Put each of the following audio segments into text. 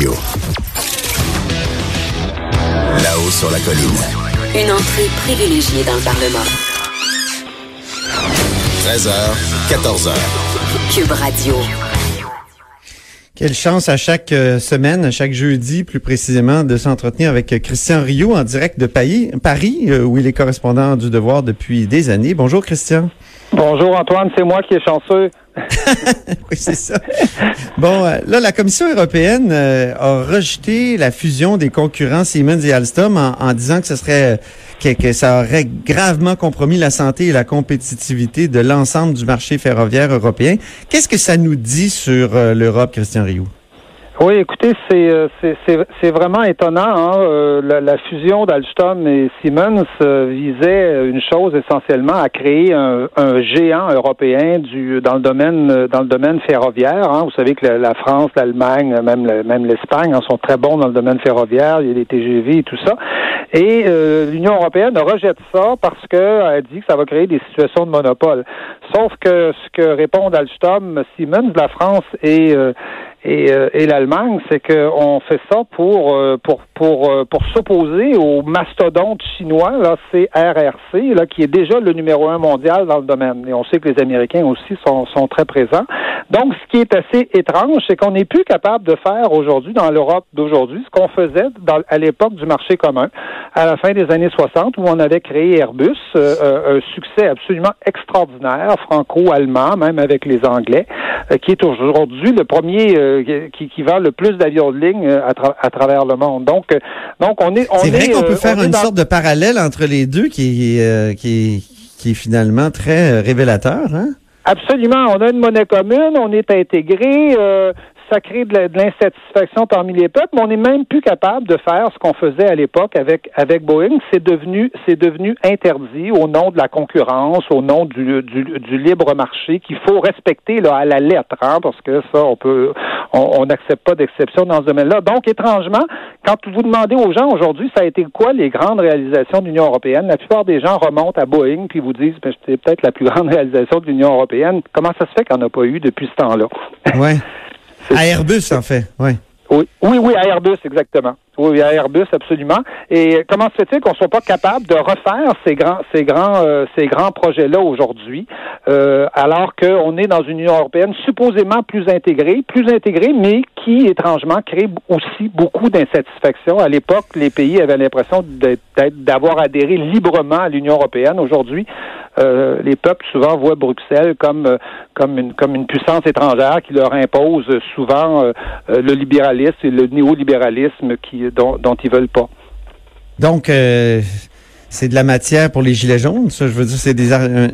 Là-haut sur la colline. Une entrée privilégiée dans le Parlement. 13h, 14h. Cube Radio. Quelle chance à chaque euh, semaine, à chaque jeudi plus précisément, de s'entretenir avec euh, Christian Rio en direct de Paris, Paris euh, où il est correspondant du Devoir depuis des années. Bonjour Christian. Bonjour Antoine, c'est moi qui est chanceux. oui, c'est ça. Bon, là, la Commission européenne a rejeté la fusion des concurrents Siemens et Alstom en, disant que ce serait que, que, ça aurait gravement compromis la santé et la compétitivité de l'ensemble du marché ferroviaire européen. Qu'est-ce que ça nous dit sur l'Europe, Christian Rioux? Oui, écoutez, c'est c'est vraiment étonnant. Hein? Euh, la, la, fusion d'Alstom et Siemens euh, visait une chose essentiellement à créer un, un, géant européen du dans le domaine dans le domaine ferroviaire. Hein? Vous savez que la, France, l'Allemagne, même même l'Espagne en sont très bons dans le domaine ferroviaire. Il y a des TGV et tout ça. Et euh, l'Union européenne rejette ça parce qu'elle dit que ça va créer des situations de monopole. Sauf que ce que répondent Alstom, Siemens, la France et, euh, et l'Allemagne, c'est qu'on fait ça pour euh, pour pour euh, pour s'opposer au mastodonte chinois, là, c'est RRC, là, qui est déjà le numéro un mondial dans le domaine. Et on sait que les Américains aussi sont, sont très présents. Donc, ce qui est assez étrange, c'est qu'on n'est plus capable de faire aujourd'hui dans l'Europe d'aujourd'hui ce qu'on faisait dans, à l'époque du marché commun, à la fin des années 60, où on avait créé Airbus, un succès absolument extraordinaire, franco-allemand, même avec les Anglais, qui est aujourd'hui le premier qui, qui vend le plus d'avions de ligne euh, à, travers le monde. Donc, euh, donc on est. C'est vrai qu'on peut euh, faire une sorte de parallèle entre les deux qui, qui, qui est finalement très révélateur, hein? Absolument. On a une monnaie commune, on est intégré ça crée de l'insatisfaction parmi les peuples, mais on n'est même plus capable de faire ce qu'on faisait à l'époque avec avec Boeing. C'est devenu c'est devenu interdit au nom de la concurrence, au nom du, du, du libre marché qu'il faut respecter là à la lettre, hein, parce que ça on peut on n'accepte pas d'exception dans ce domaine-là. Donc étrangement, quand vous demandez aux gens aujourd'hui, ça a été quoi les grandes réalisations de l'Union européenne? La plupart des gens remontent à Boeing puis vous disent ben, c'est peut-être la plus grande réalisation de l'Union européenne. Comment ça se fait qu'on n'a pas eu depuis ce temps-là? Ouais. À Airbus, en fait, oui. Oui, oui, oui, à Airbus, exactement. Oui, à Airbus, absolument. Et comment se fait-il qu'on soit pas capable de refaire ces grands, ces grands, euh, ces grands projets-là aujourd'hui, euh, alors qu'on est dans une Union européenne supposément plus intégrée, plus intégrée, mais qui étrangement crée aussi beaucoup d'insatisfaction? À l'époque, les pays avaient l'impression d'avoir adhéré librement à l'Union européenne. Aujourd'hui, euh, les peuples souvent voient Bruxelles comme euh, comme une comme une puissance étrangère qui leur impose souvent euh, le libéralisme et le néolibéralisme qui dont, dont ils veulent pas. Donc c'est de la matière pour les gilets jaunes, ça je veux dire c'est un,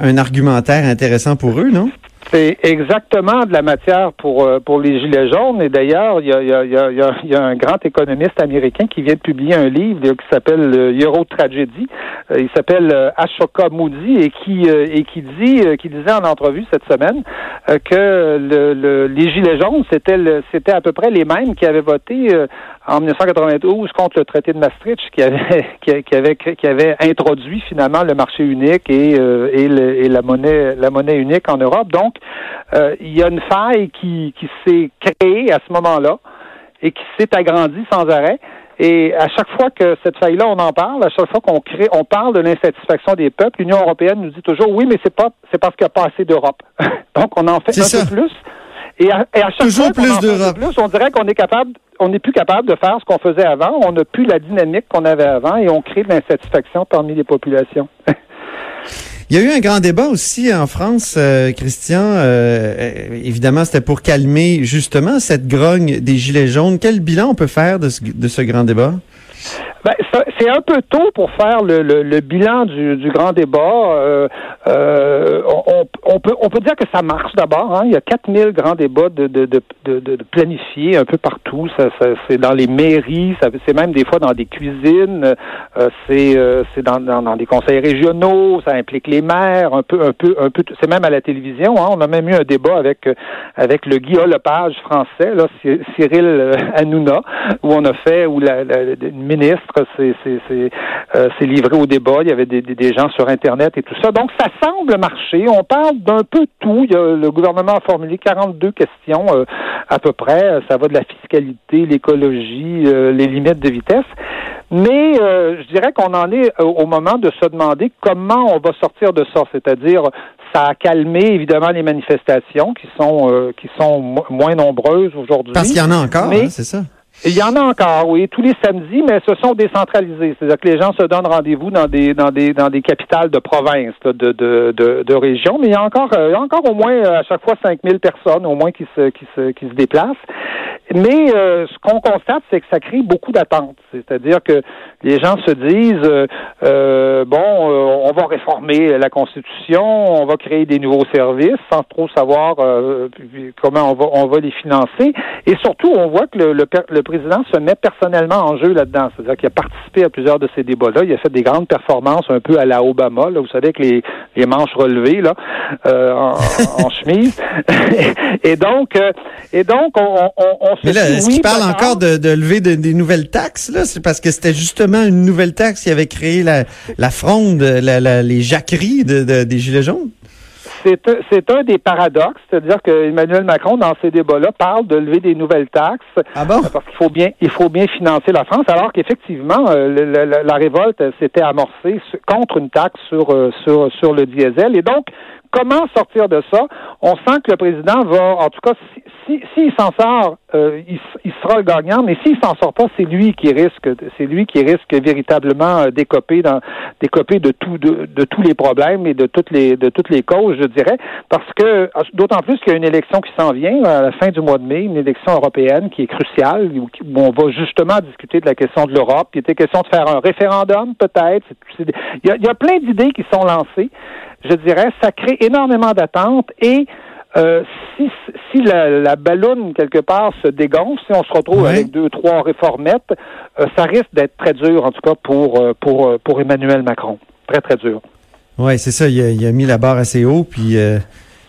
un argumentaire intéressant pour eux, non? C'est exactement de la matière pour euh, pour les gilets jaunes. Et d'ailleurs, il y a, y, a, y, a, y a, un grand économiste américain qui vient de publier un livre qui s'appelle Euro Tragedy. Euh, il s'appelle euh, Ashoka Moody et qui et qui dit qui disait en entrevue cette semaine que le, les gilets jaunes c'était c'était à peu près les mêmes qui avaient voté en 1992 contre le traité de Maastricht qui avait qui, avait qui avait introduit finalement le marché unique et et, et la monnaie la monnaie unique en Europe. Donc euh, il y a une faille qui, qui s'est créée à ce moment-là et qui s'est agrandie sans arrêt. Et à chaque fois que cette faille-là, on en parle, à chaque fois qu'on crée, on parle de l'insatisfaction des peuples, l'Union européenne nous dit toujours oui, mais c'est pas, c'est parce qu'il n'y a pas assez d'Europe. Donc, on en fait un peu plus. Et à, chaque fois qu'on en fait plus, on dirait qu'on est capable, on n'est plus capable de faire ce qu'on faisait avant. On n'a plus la dynamique qu'on avait avant et on crée de l'insatisfaction parmi les populations. Il y a eu un grand débat aussi en France, euh, Christian. Euh, évidemment, c'était pour calmer justement cette grogne des Gilets jaunes. Quel bilan on peut faire de ce, de ce grand débat? Ben, c'est un peu tôt pour faire le, le, bilan du, du grand débat. Euh, euh, on, on, peut on peut dire que ça marche d'abord. Hein. Il y a 4000 grands débats de, de, de, de, de planifiés un peu partout. Ça, ça c'est dans les mairies, c'est même des fois dans des cuisines, euh, c'est euh, c'est dans, dans, dans, des conseils régionaux, ça implique les maires, un peu un peu un peu. C'est même à la télévision. Hein. On a même eu un débat avec avec le Guillaume Lepage français, là, Cyril Hanouna, où on a fait où la, la, ministre s'est livré au débat. Il y avait des, des, des gens sur Internet et tout ça. Donc ça semble marcher. On parle d'un peu tout. Il y a, le gouvernement a formulé 42 questions euh, à peu près. Ça va de la fiscalité, l'écologie, euh, les limites de vitesse. Mais euh, je dirais qu'on en est au moment de se demander comment on va sortir de ça. C'est-à-dire, ça a calmé évidemment les manifestations qui sont qui sont moins nombreuses aujourd'hui. Parce qu'il y en a encore, hein, c'est ça. Il y en a encore, oui, tous les samedis, mais ce sont décentralisés. C'est-à-dire que les gens se donnent rendez-vous dans des dans des dans des capitales de province, de de, de, de région, mais il y a encore a encore au moins euh, à chaque fois 5000 personnes au moins qui se qui se qui se déplacent. Mais euh, ce qu'on constate, c'est que ça crée beaucoup d'attentes. C'est-à-dire que les gens se disent euh, euh bon, on va réformer la Constitution, on va créer des nouveaux services sans trop savoir comment on va on va les financer. Et surtout, on voit que le, le, le président se met personnellement en jeu là-dedans. C'est-à-dire qu'il a participé à plusieurs de ces débats-là. Il a fait des grandes performances un peu à la Obama. Là, vous savez, que les, les manches relevées là, euh, en, en, chemise. et donc, euh, et donc, on, on, on se Mais là, est-ce qu'il parle encore de, de lever de, des nouvelles taxes là? C'est parce que c'était justement une nouvelle taxe qui avait créé la, la fronde, la, la, les jacqueries de, de, des gilets jaunes c'est un des paradoxes, c'est-à-dire que Emmanuel Macron, dans ces débats-là, parle de lever des nouvelles taxes ah bon? parce qu'il faut bien, il faut bien financer la France, alors qu'effectivement, euh, la, révolte s'était amorcée contre une taxe sur, euh, sur, sur le diesel. Et donc, comment sortir de ça? On sent que le président va, en tout cas, s'il si, s'en sort, euh, il, sera le gagnant, mais s'il s'en sort pas, c'est lui qui risque, c'est lui qui risque véritablement euh, d'écoper dans, d'écoper de tout, de, tous les problèmes et de toutes les, de toutes les causes, je dirais, parce que d'autant plus qu'il y a une élection qui s'en vient à la fin du mois de mai, une élection européenne qui est cruciale, où, on va justement discuter de la question de l'Europe. Il était question de faire un référendum, peut-être. Il y a, il plein d'idées qui sont lancées je dirais, ça énormément d'attentes et euh, si, si la, la ballonne, quelque part, se dégonfle, si on se retrouve avec deux, trois réformettes, euh, ça risque d'être très dur, en tout cas, pour, euh, pour, pour Emmanuel Macron. Très, très dur. Oui, c'est ça. Il a, il a, mis la barre assez haut, puis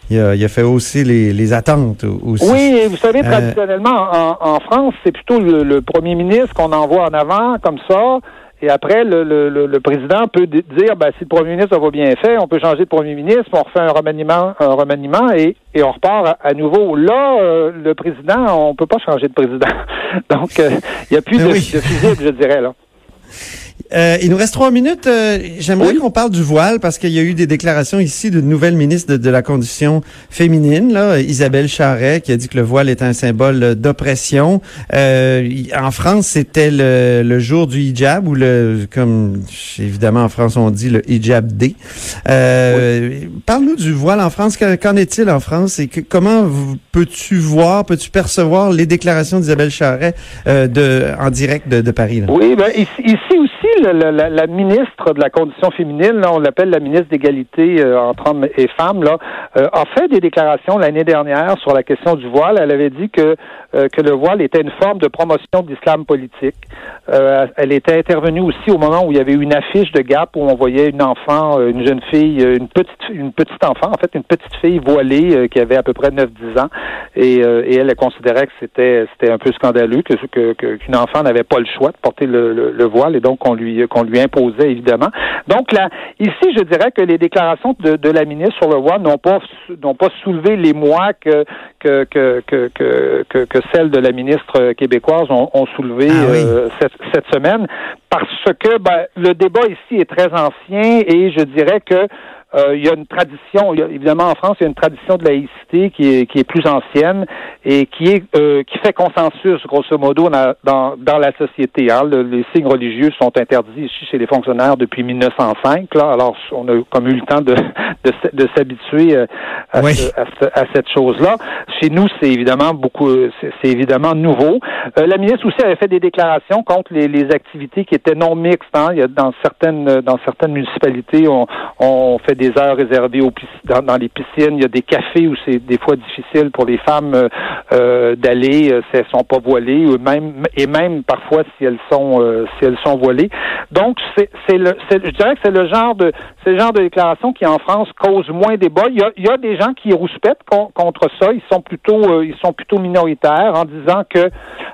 il, a, il, a, fait aussi les, les attentes aussi. Oui, vous savez, traditionnellement, en, en France, c'est plutôt le, le premier ministre qu'on envoie en avant, comme ça. Et après, le, le, le, président peut dire, ben, si le premier ministre va bien fait, on peut changer de premier ministre, on refait un remaniement, un remaniement et, et on repart à, nouveau. Là, euh, le président, on peut pas changer de président. Donc, euh, il n'y a plus de, oui. de fusible, je dirais, là. Euh, il nous reste trois minutes. Euh, j'aimerais qu'on parle du voile parce qu'il y a eu des déclarations ici d'une nouvelle ministre de, la condition féminine, là, Isabelle Charret, qui a dit que le voile est un symbole d'oppression. Euh, en France, c'était le, jour du hijab ou le, comme évidemment en France on dit le hijab D. Parle-nous du voile en France. Qu'en est-il en France et comment peux-tu voir, peux-tu percevoir les déclarations d'Isabelle Charret de en direct de, Paris? Là? Oui, ben ici aussi la, ministre de la condition féminine, on l'appelle la ministre d'égalité euh, entre hommes et femmes, là, euh, a fait des déclarations l'année dernière sur la question du voile. Elle avait dit que euh, que le voile était une forme de promotion de l'islam politique. elle était intervenue aussi au moment où il y avait une affiche de Gap où on voyait une enfant, une jeune fille, une petite une petite enfant, en fait, une petite fille voilée qui avait à peu près 9-10 ans, et, et elle, considérait que c'était c'était un peu scandaleux que qu'une enfant n'avait pas le choix de porter le, le voile, et donc on lui qu'on lui imposait évidemment. Donc là, ici, je dirais que les déclarations de, de la ministre sur le voile n'ont pas n'ont pas soulevé les mois que que, que, que, que, que celles de la ministre québécoise ont, ont soulevé ah euh, cette, cette semaine, parce que ben, le débat ici est très ancien et je dirais que euh, il y a une tradition, évidemment en France, il y a une tradition de laïcité qui est, qui est plus ancienne et qui est euh, qui fait consensus grosso modo dans, dans, dans la société. Hein. les signes religieux sont interdits ici chez les fonctionnaires depuis 1905. Là, alors on a comme eu le temps de de, de s'habituer euh, à, à, cette chose-là. Chez nous, c'est évidemment beaucoup, c'est évidemment nouveau. la ministre aussi avait fait des déclarations contre les, les activités qui étaient non mixtes. Hein. Il y a dans certaines dans certaines municipalités, on, on fait des heures réservées dans, les piscines. Il y a des cafés où c'est des fois difficile pour les femmes euh, euh d'aller si elles sont pas voilées, ou même et même parfois si elles sont si elles sont voilées. Donc c'est le je dirais que c'est le genre de c'est genre de déclaration qui en France cause moins débat. Il y a, il y a des gens qui rouspètent contre ça. Ils sont plutôt ils sont plutôt minoritaires en disant que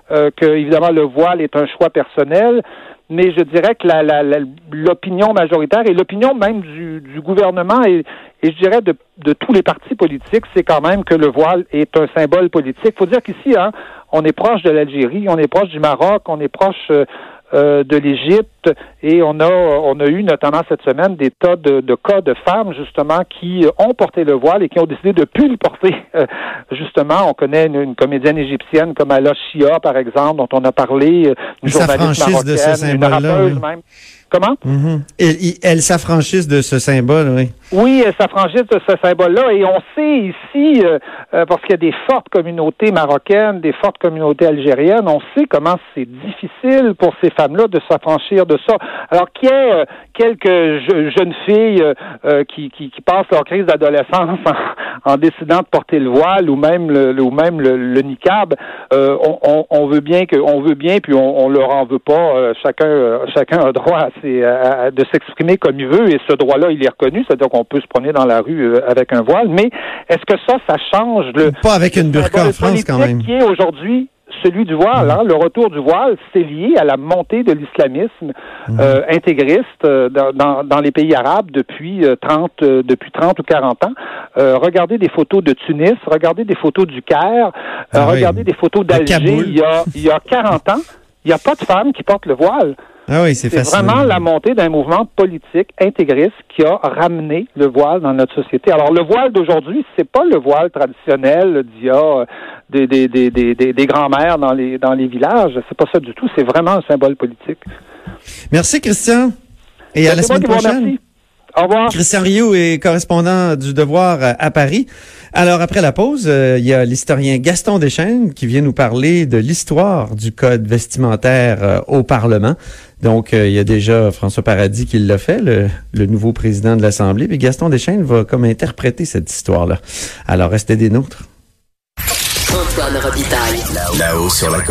que évidemment le voile est un choix personnel mais je dirais que l'opinion majoritaire et l'opinion même du, gouvernement et, et, je dirais de, de tous les partis politiques, c'est quand même que le voile est un symbole politique. Il faut dire qu'ici, hein, on est proche de l'Algérie, on est proche du Maroc, on est proche euh, euh, de l'Égypte et on a on a eu notamment cette semaine des tas de, de, cas de femmes justement qui ont porté le voile et qui ont décidé de plus le porter. Euh, justement, on connaît une, comédienne égyptienne comme Ala Shia par exemple dont on a parlé, euh, une journaliste marocaine, une rappeuse même. Comment? Mm Elle, s'affranchissent de ce symbole, oui. Oui, elle s'affranchissent de ce symbole-là. Et on sait ici, euh, euh, parce qu'il y a des fortes communautés marocaines, des fortes communautés algériennes, on sait comment c'est difficile pour ces femmes-là de s'affranchir de ça. Alors qu'il y ait euh, quelques jeunes filles qui, qui, passent leur crise d'adolescence en, décidant de porter le voile ou même le, ou même le, niqab, on, on, veut bien que on veut bien, puis on, on leur en veut pas. chacun chacun a droit à c'est de s'exprimer comme il veut et ce droit-là, il est reconnu, c'est-à-dire qu'on peut se promener dans la rue euh, avec un voile. Mais est-ce que ça, ça change le pas avec une burqa en France quand même qui est aujourd'hui celui du voile. Hein? Le retour du voile, c'est lié à la montée de l'islamisme mmh. euh, intégriste euh, dans, dans, les pays arabes depuis 30 depuis 30 ou 40 ans. regardez des photos de Tunis, regardez des photos du Caire, ah regardez des photos d'Alger il y a il y a 40 ans. Il n'y a pas de femmes qui portent le voile. Ah oui, c'est vraiment la montée d'un mouvement politique intégriste qui a ramené le voile dans notre société. Alors le voile d'aujourd'hui, c'est pas le voile traditionnel d'il y a des, des, des, des, des grands-mères dans les dans les villages. C'est pas ça du tout. C'est vraiment un symbole politique. Merci Christian. Et à la semaine prochaine. Au revoir. Christian Rioux est correspondant du Devoir à Paris. Alors, après la pause, euh, il y a l'historien Gaston Deschênes qui vient nous parler de l'histoire du code vestimentaire euh, au Parlement. Donc, euh, il y a déjà François Paradis qui l'a fait, le, le, nouveau président de l'Assemblée. Puis Gaston Deschênes va comme interpréter cette histoire-là. Alors, restez des nôtres. Antoine Robitaille. Là-haut sur la